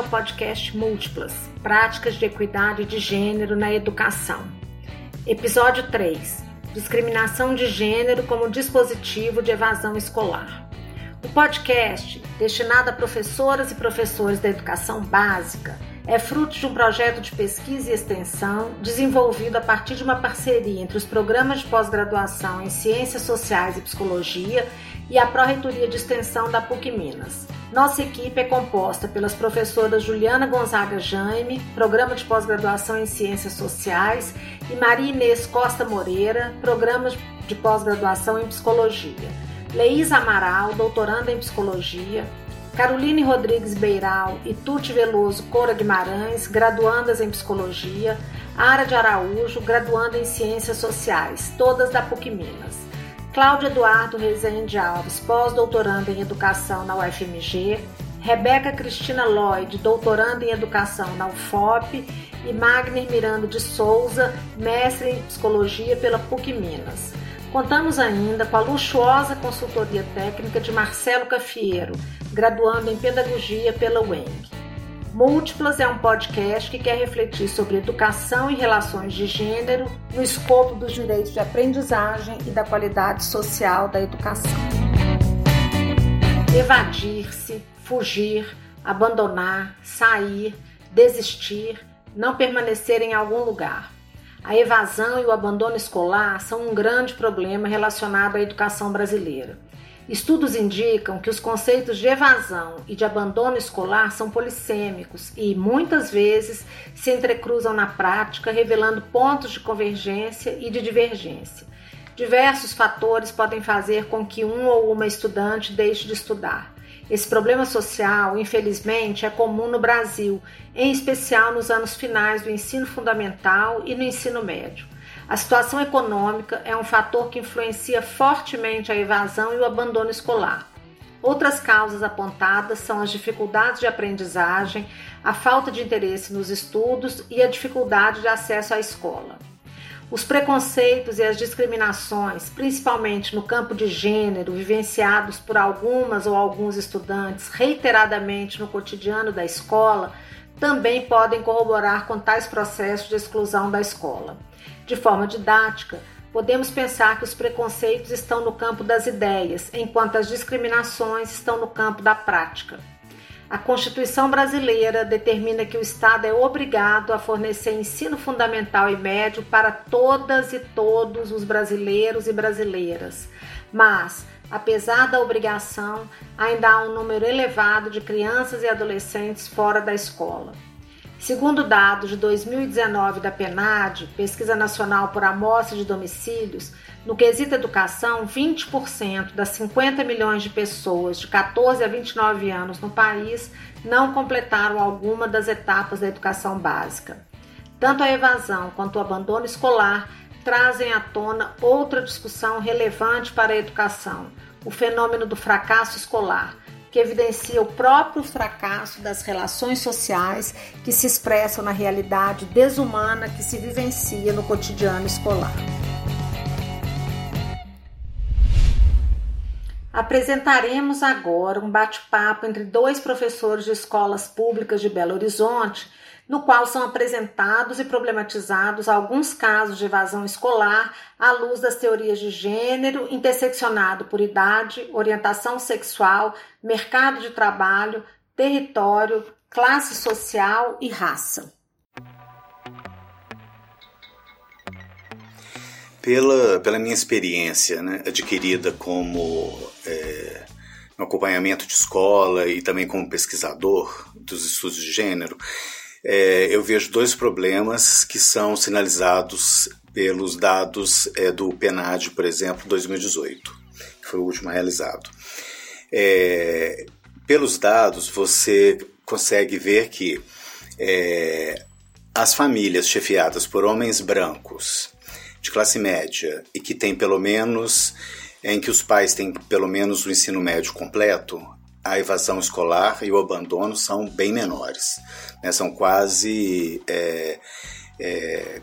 é o podcast Múltiplas Práticas de Equidade de Gênero na Educação. Episódio 3 Discriminação de Gênero como Dispositivo de Evasão Escolar. O podcast, destinado a professoras e professores da educação básica, é fruto de um projeto de pesquisa e extensão desenvolvido a partir de uma parceria entre os programas de pós-graduação em Ciências Sociais e Psicologia e a Pró-Reitoria de Extensão da PUC Minas. Nossa equipe é composta pelas professoras Juliana Gonzaga Jaime, Programa de Pós-Graduação em Ciências Sociais, e Maria Inês Costa Moreira, Programa de Pós-Graduação em Psicologia. Leísa Amaral, doutoranda em Psicologia, Caroline Rodrigues Beiral e Tuti Veloso Cora Guimarães, graduandas em Psicologia, Ara de Araújo, graduanda em Ciências Sociais, todas da PUC Minas. Cláudio Eduardo Rezende Alves, pós-doutoranda em Educação na UFMG, Rebeca Cristina Lloyd, doutoranda em Educação na UFOP e Magner Miranda de Souza, mestre em Psicologia pela PUC Minas. Contamos ainda com a luxuosa consultoria técnica de Marcelo Cafiero, graduando em Pedagogia pela UENG. Múltiplas é um podcast que quer refletir sobre educação e relações de gênero no escopo dos direitos de aprendizagem e da qualidade social da educação. Evadir-se, fugir, abandonar, sair, desistir, não permanecer em algum lugar a evasão e o abandono escolar são um grande problema relacionado à educação brasileira. Estudos indicam que os conceitos de evasão e de abandono escolar são polissêmicos e, muitas vezes, se entrecruzam na prática, revelando pontos de convergência e de divergência. Diversos fatores podem fazer com que um ou uma estudante deixe de estudar. Esse problema social, infelizmente, é comum no Brasil, em especial nos anos finais do ensino fundamental e no ensino médio. A situação econômica é um fator que influencia fortemente a evasão e o abandono escolar. Outras causas apontadas são as dificuldades de aprendizagem, a falta de interesse nos estudos e a dificuldade de acesso à escola. Os preconceitos e as discriminações, principalmente no campo de gênero, vivenciados por algumas ou alguns estudantes reiteradamente no cotidiano da escola, também podem corroborar com tais processos de exclusão da escola. De forma didática, podemos pensar que os preconceitos estão no campo das ideias, enquanto as discriminações estão no campo da prática. A Constituição brasileira determina que o Estado é obrigado a fornecer ensino fundamental e médio para todas e todos os brasileiros e brasileiras. Mas, apesar da obrigação, ainda há um número elevado de crianças e adolescentes fora da escola. Segundo dados de 2019 da PNAD, Pesquisa Nacional por Amostra de Domicílios, no quesito educação, 20% das 50 milhões de pessoas de 14 a 29 anos no país não completaram alguma das etapas da educação básica. Tanto a evasão quanto o abandono escolar trazem à tona outra discussão relevante para a educação, o fenômeno do fracasso escolar, que evidencia o próprio fracasso das relações sociais que se expressam na realidade desumana que se vivencia no cotidiano escolar. Apresentaremos agora um bate-papo entre dois professores de escolas públicas de Belo Horizonte no qual são apresentados e problematizados alguns casos de evasão escolar à luz das teorias de gênero, interseccionado por idade, orientação sexual, mercado de trabalho, território, classe social e raça. Pela, pela minha experiência né, adquirida como é, acompanhamento de escola e também como pesquisador dos estudos de gênero, é, eu vejo dois problemas que são sinalizados pelos dados é, do PNAD, por exemplo, 2018, que foi o último realizado. É, pelos dados, você consegue ver que é, as famílias chefiadas por homens brancos de classe média e que têm pelo menos em que os pais têm pelo menos o ensino médio completo, a evasão escolar e o abandono são bem menores. Né? São quase. É, é,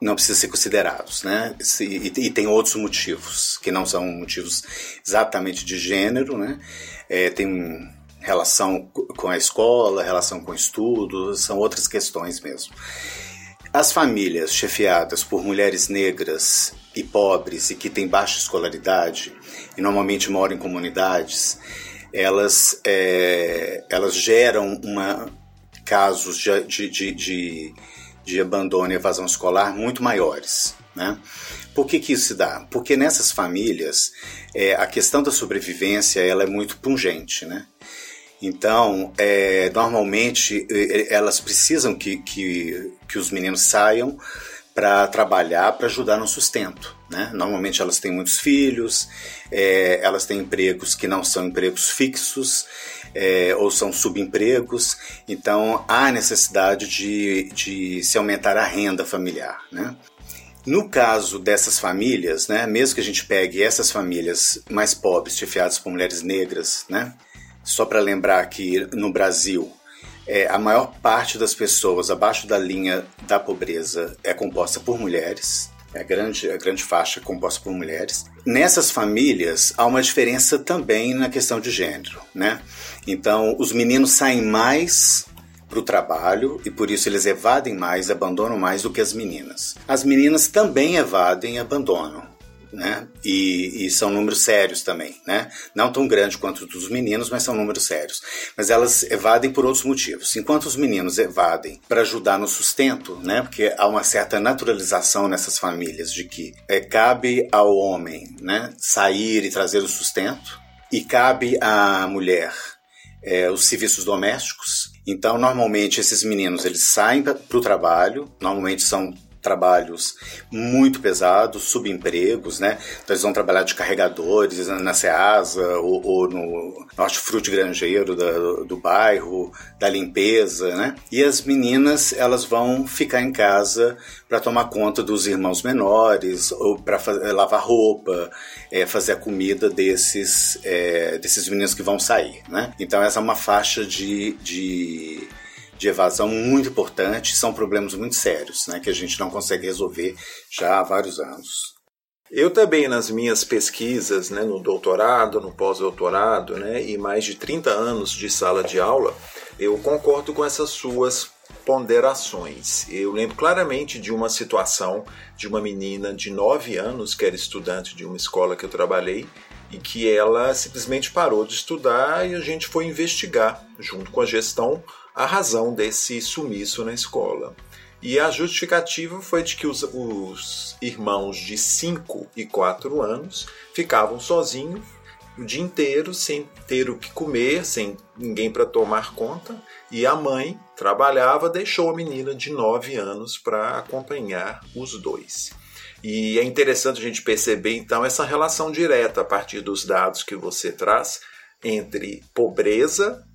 não precisam ser considerados, né? E, e, tem outros motivos, que não são motivos exatamente de gênero, né? É, tem relação com a escola, relação com o estudo, são outras questões mesmo. As famílias chefiadas por mulheres negras e pobres e que têm baixa escolaridade e normalmente moram em comunidades, elas, é, elas geram uma, casos de, de, de, de abandono e evasão escolar muito maiores. Né? Por que, que isso se dá? Porque nessas famílias é, a questão da sobrevivência ela é muito pungente. Né? Então, é, normalmente elas precisam que, que, que os meninos saiam para trabalhar, para ajudar no sustento. Né? Normalmente elas têm muitos filhos, é, elas têm empregos que não são empregos fixos é, ou são subempregos, então há necessidade de, de se aumentar a renda familiar. Né? No caso dessas famílias, né, mesmo que a gente pegue essas famílias mais pobres, chefiadas por mulheres negras, né, só para lembrar que no Brasil é, a maior parte das pessoas abaixo da linha da pobreza é composta por mulheres, é a grande, a grande faixa composta por mulheres. Nessas famílias há uma diferença também na questão de gênero, né? Então, os meninos saem mais para o trabalho e por isso eles evadem mais, abandonam mais do que as meninas. As meninas também evadem e abandonam né? E, e, são números sérios também, né? Não tão grande quanto dos meninos, mas são números sérios. Mas elas evadem por outros motivos. Enquanto os meninos evadem para ajudar no sustento, né? Porque há uma certa naturalização nessas famílias de que é, cabe ao homem, né? Sair e trazer o sustento e cabe à mulher é, os serviços domésticos. Então, normalmente esses meninos eles saem para o trabalho, normalmente são trabalhos muito pesados, subempregos, né? Então eles vão trabalhar de carregadores na Ceasa ou, ou no hortifruti granjeiro da, do bairro, da limpeza, né? E as meninas, elas vão ficar em casa para tomar conta dos irmãos menores ou para lavar roupa, é, fazer a comida desses, é, desses meninos que vão sair, né? Então essa é uma faixa de, de de evasão muito importante, são problemas muito sérios, né, que a gente não consegue resolver já há vários anos. Eu também, nas minhas pesquisas, né, no doutorado, no pós-doutorado, né, e mais de 30 anos de sala de aula, eu concordo com essas suas ponderações. Eu lembro claramente de uma situação de uma menina de 9 anos, que era estudante de uma escola que eu trabalhei, e que ela simplesmente parou de estudar e a gente foi investigar, junto com a gestão, a razão desse sumiço na escola. E a justificativa foi de que os, os irmãos de 5 e 4 anos ficavam sozinhos o dia inteiro sem ter o que comer, sem ninguém para tomar conta, e a mãe trabalhava, deixou a menina de 9 anos para acompanhar os dois. E é interessante a gente perceber então essa relação direta a partir dos dados que você traz entre pobreza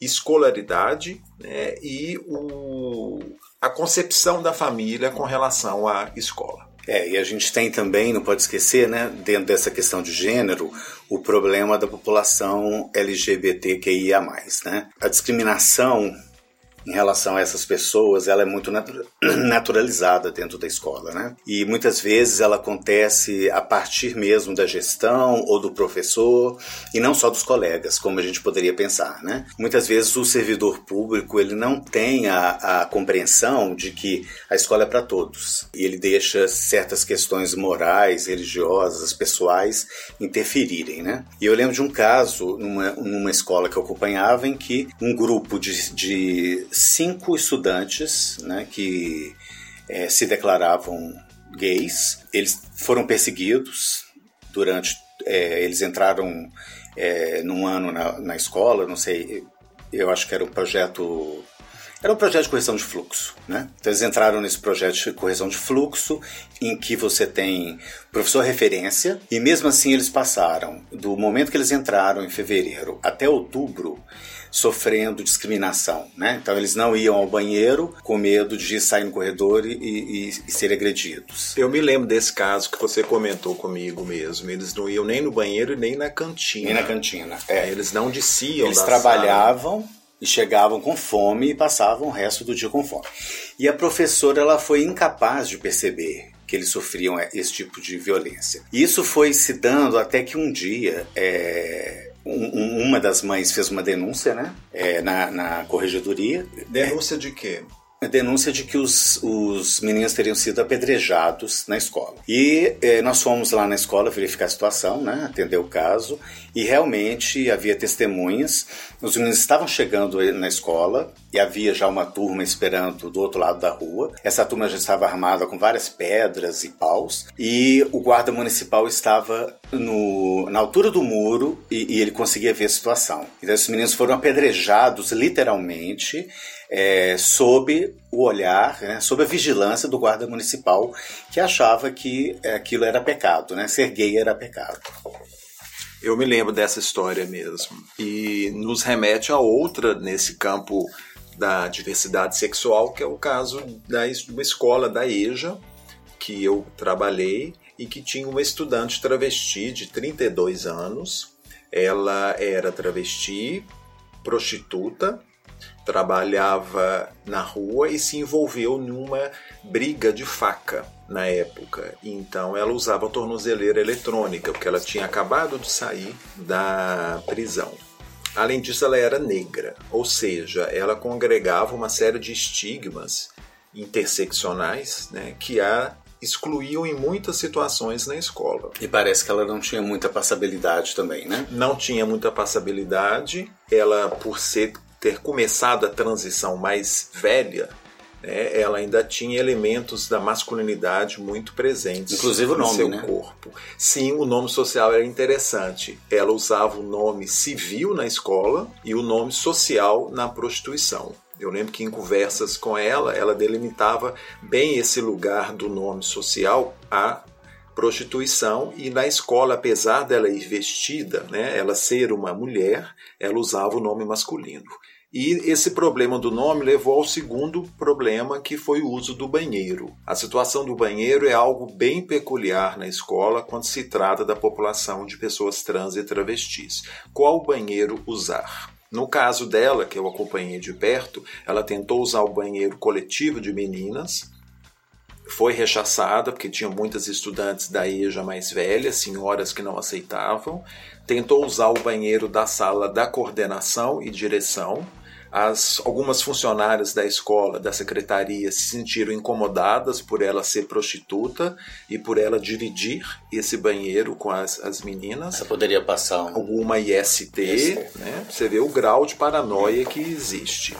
escolaridade né, e o, a concepção da família com relação à escola. É, e a gente tem também, não pode esquecer, né, dentro dessa questão de gênero, o problema da população LGBTQIA+. Né? A discriminação em relação a essas pessoas, ela é muito naturalizada dentro da escola, né? E muitas vezes ela acontece a partir mesmo da gestão ou do professor e não só dos colegas, como a gente poderia pensar, né? Muitas vezes o servidor público ele não tem a, a compreensão de que a escola é para todos e ele deixa certas questões morais, religiosas, pessoais interferirem, né? E eu lembro de um caso numa, numa escola que eu acompanhava em que um grupo de, de cinco estudantes né, que é, se declaravam gays. Eles foram perseguidos durante. É, eles entraram é, num ano na, na escola, não sei, eu acho que era um projeto era um projeto de correção de fluxo, né? Então eles entraram nesse projeto de correção de fluxo, em que você tem professor referência, e mesmo assim eles passaram do momento que eles entraram em fevereiro até outubro sofrendo discriminação, né? Então eles não iam ao banheiro com medo de sair no corredor e, e, e ser agredidos. Eu me lembro desse caso que você comentou comigo mesmo. Eles não iam nem no banheiro nem na cantina. Nem na cantina. É. Eles não desciam. Eles trabalhavam. Sala e chegavam com fome e passavam o resto do dia com fome. E a professora ela foi incapaz de perceber que eles sofriam esse tipo de violência. E isso foi se dando até que um dia é, um, uma das mães fez uma denúncia, né? É, na, na corregedoria. Denúncia de quê? a denúncia de que os, os meninos teriam sido apedrejados na escola. E eh, nós fomos lá na escola verificar a situação, né, atender o caso, e realmente havia testemunhas. Os meninos estavam chegando na escola e havia já uma turma esperando do outro lado da rua. Essa turma já estava armada com várias pedras e paus, e o guarda municipal estava no, na altura do muro e, e ele conseguia ver a situação. Então, esses meninos foram apedrejados literalmente é, sob o olhar, né, sob a vigilância do guarda municipal, que achava que aquilo era pecado, né? Ser gay era pecado. Eu me lembro dessa história mesmo. E nos remete a outra nesse campo da diversidade sexual, que é o caso da uma escola da EJA, que eu trabalhei e que tinha uma estudante travesti de 32 anos. Ela era travesti, prostituta, trabalhava na rua e se envolveu numa briga de faca na época. Então ela usava tornozeleira eletrônica, porque ela tinha acabado de sair da prisão. Além disso, ela era negra, ou seja, ela congregava uma série de estigmas interseccionais né, que a excluíam em muitas situações na escola. E parece que ela não tinha muita passabilidade também, né? Não tinha muita passabilidade. Ela, por ser ter começado a transição mais velha, né, ela ainda tinha elementos da masculinidade muito presentes Inclusive o nome, no seu né? corpo. Sim, o nome social era interessante. Ela usava o nome civil na escola e o nome social na prostituição. Eu lembro que em conversas com ela, ela delimitava bem esse lugar do nome social a prostituição e na escola, apesar dela ir vestida, né, ela ser uma mulher, ela usava o nome masculino. E esse problema do nome levou ao segundo problema, que foi o uso do banheiro. A situação do banheiro é algo bem peculiar na escola quando se trata da população de pessoas trans e travestis. Qual banheiro usar? No caso dela, que eu acompanhei de perto, ela tentou usar o banheiro coletivo de meninas, foi rechaçada porque tinha muitas estudantes da EJA mais velhas, senhoras que não aceitavam. Tentou usar o banheiro da sala da coordenação e direção. As, algumas funcionárias da escola, da secretaria, se sentiram incomodadas por ela ser prostituta e por ela dividir esse banheiro com as, as meninas. Ela poderia passar um... alguma IST, IST. Né? Você vê o grau de paranoia que existe.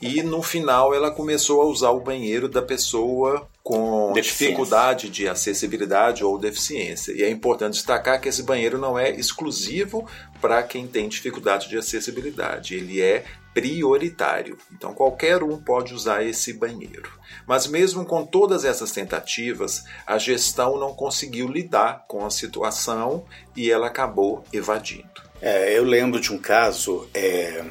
E no final ela começou a usar o banheiro da pessoa com dificuldade de acessibilidade ou deficiência. E é importante destacar que esse banheiro não é exclusivo para quem tem dificuldade de acessibilidade, ele é prioritário. Então qualquer um pode usar esse banheiro. Mas mesmo com todas essas tentativas, a gestão não conseguiu lidar com a situação e ela acabou evadindo. É, eu lembro de um caso é,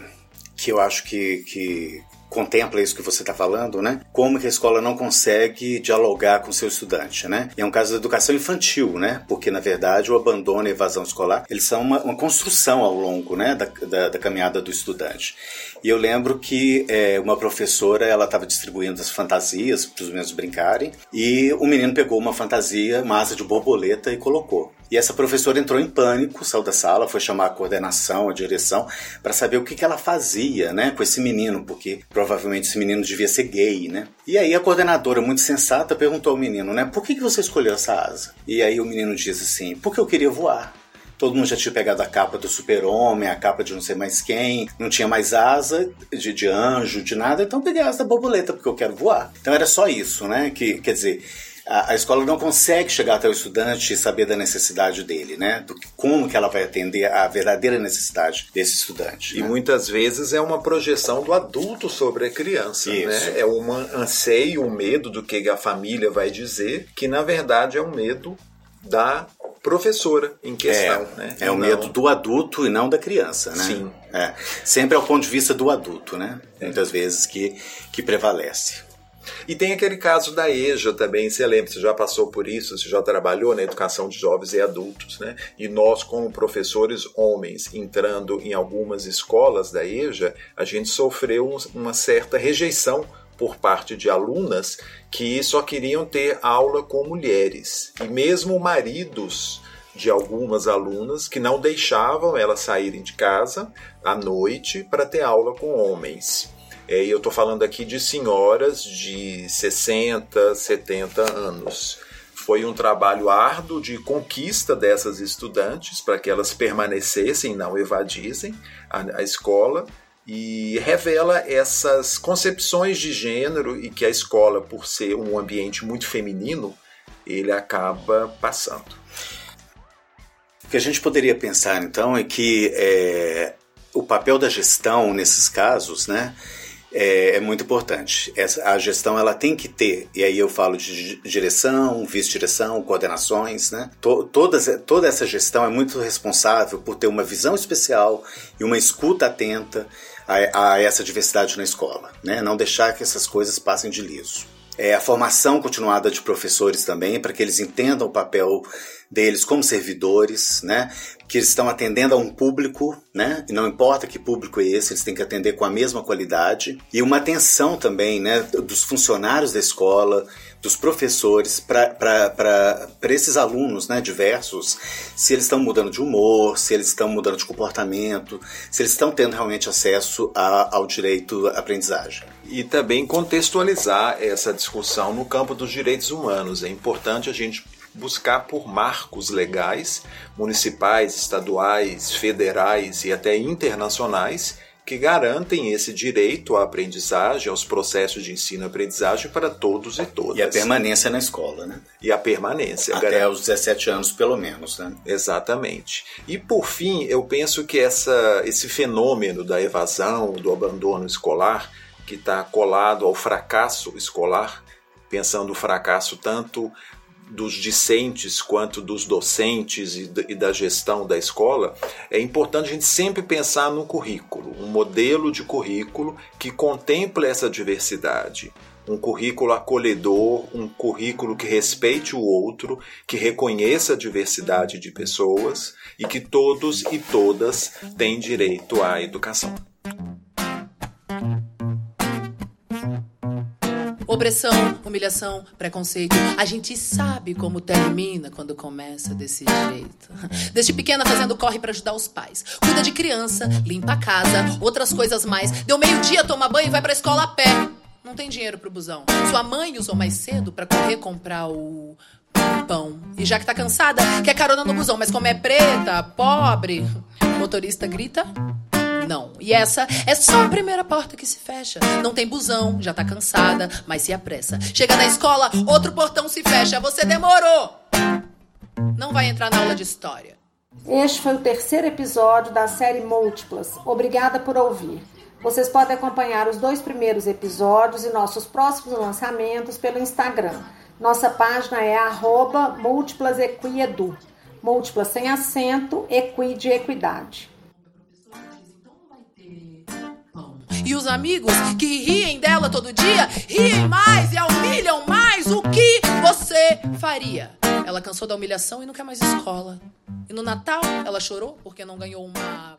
que eu acho que, que contempla isso que você está falando, né? Como que a escola não consegue dialogar com seu estudante, né? E é um caso da educação infantil, né? Porque, na verdade, o abandono e a evasão escolar, eles são uma, uma construção ao longo, né, da, da, da, caminhada do estudante. E eu lembro que é, uma professora, ela estava distribuindo as fantasias para os meninos brincarem, e o menino pegou uma fantasia, uma asa de borboleta e colocou. E essa professora entrou em pânico, saiu da sala, foi chamar a coordenação, a direção, para saber o que, que ela fazia né, com esse menino, porque provavelmente esse menino devia ser gay, né? E aí a coordenadora, muito sensata, perguntou ao menino, né? Por que, que você escolheu essa asa? E aí o menino diz assim, porque eu queria voar. Todo mundo já tinha pegado a capa do super-homem, a capa de não sei mais quem, não tinha mais asa de, de anjo, de nada, então peguei a asa da borboleta, porque eu quero voar. Então era só isso, né? Que, quer dizer, a, a, escola não consegue chegar até o estudante e saber da necessidade dele, né? Do, como que ela vai atender a verdadeira necessidade desse estudante. E né? muitas vezes é uma projeção do adulto sobre a criança, Isso. né? É um anseio, um medo do que a família vai dizer, que na verdade é um medo da professora em questão. É, né? é o não... medo do adulto e não da criança, né? Sim. É. Sempre é o ponto de vista do adulto, né? É. Muitas vezes que, que prevalece. E tem aquele caso da EJA também, você lembra, você já passou por isso, você já trabalhou na educação de jovens e adultos, né? E nós, como professores homens, entrando em algumas escolas da EJA, a gente sofreu uma certa rejeição por parte de alunas que só queriam ter aula com mulheres. E mesmo maridos de algumas alunas que não deixavam elas saírem de casa à noite para ter aula com homens. É, e eu estou falando aqui de senhoras de 60, 70 anos. Foi um trabalho árduo de conquista dessas estudantes para que elas permanecessem, não evadissem a, a escola e revela essas concepções de gênero e que a escola, por ser um ambiente muito feminino, ele acaba passando. O que a gente poderia pensar então é que é, o papel da gestão nesses casos, né, é, é muito importante. Essa, a gestão ela tem que ter, e aí eu falo de direção, vice-direção, coordenações, né? To, todas, toda essa gestão é muito responsável por ter uma visão especial e uma escuta atenta a, a essa diversidade na escola, né? Não deixar que essas coisas passem de liso. É, a formação continuada de professores também, para que eles entendam o papel deles como servidores, né? Que eles estão atendendo a um público, né? E não importa que público é esse, eles têm que atender com a mesma qualidade. E uma atenção também, né? Dos funcionários da escola, dos professores para esses alunos né, diversos, se eles estão mudando de humor, se eles estão mudando de comportamento, se eles estão tendo realmente acesso a, ao direito à aprendizagem. E também contextualizar essa discussão no campo dos direitos humanos. É importante a gente buscar por marcos legais, municipais, estaduais, federais e até internacionais que garantem esse direito à aprendizagem, aos processos de ensino e aprendizagem para todos e todas. E a permanência na escola, né? E a permanência. Até garante... os 17 anos, pelo menos, né? Exatamente. E por fim, eu penso que essa, esse fenômeno da evasão, do abandono escolar, que está colado ao fracasso escolar, pensando o fracasso tanto dos discentes quanto dos docentes e da gestão da escola, é importante a gente sempre pensar no currículo, um modelo de currículo que contemple essa diversidade. Um currículo acolhedor, um currículo que respeite o outro, que reconheça a diversidade de pessoas e que todos e todas têm direito à educação. Opressão, humilhação, preconceito. A gente sabe como termina quando começa desse jeito. Desde pequena fazendo corre para ajudar os pais. Cuida de criança, limpa a casa, outras coisas mais. Deu meio-dia, toma banho e vai pra escola a pé. Não tem dinheiro pro busão. Sua mãe usou mais cedo para correr comprar o pão. E já que tá cansada, quer carona no busão, mas como é preta, pobre, o motorista grita não. E essa é só a primeira porta que se fecha. Não tem busão, já tá cansada, mas se apressa. Chega na escola, outro portão se fecha. Você demorou! Não vai entrar na aula de história. Este foi o terceiro episódio da série Múltiplas. Obrigada por ouvir. Vocês podem acompanhar os dois primeiros episódios e nossos próximos lançamentos pelo Instagram. Nossa página é arroba múltiplasequiedu. Múltiplas sem acento, equi de equidade. E os amigos que riem dela todo dia, riem mais e a humilham mais. O que você faria? Ela cansou da humilhação e não quer mais escola. E no Natal ela chorou porque não ganhou uma